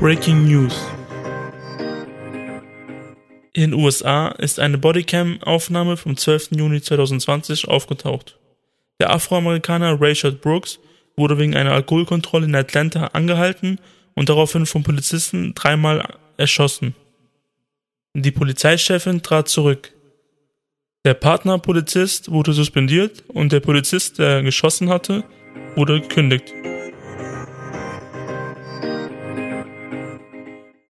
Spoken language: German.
Breaking News. In den USA ist eine Bodycam-Aufnahme vom 12. Juni 2020 aufgetaucht. Der Afroamerikaner Rayshard Brooks wurde wegen einer Alkoholkontrolle in Atlanta angehalten und daraufhin vom Polizisten dreimal erschossen. Die Polizeichefin trat zurück. Der Partnerpolizist wurde suspendiert und der Polizist, der geschossen hatte, wurde gekündigt.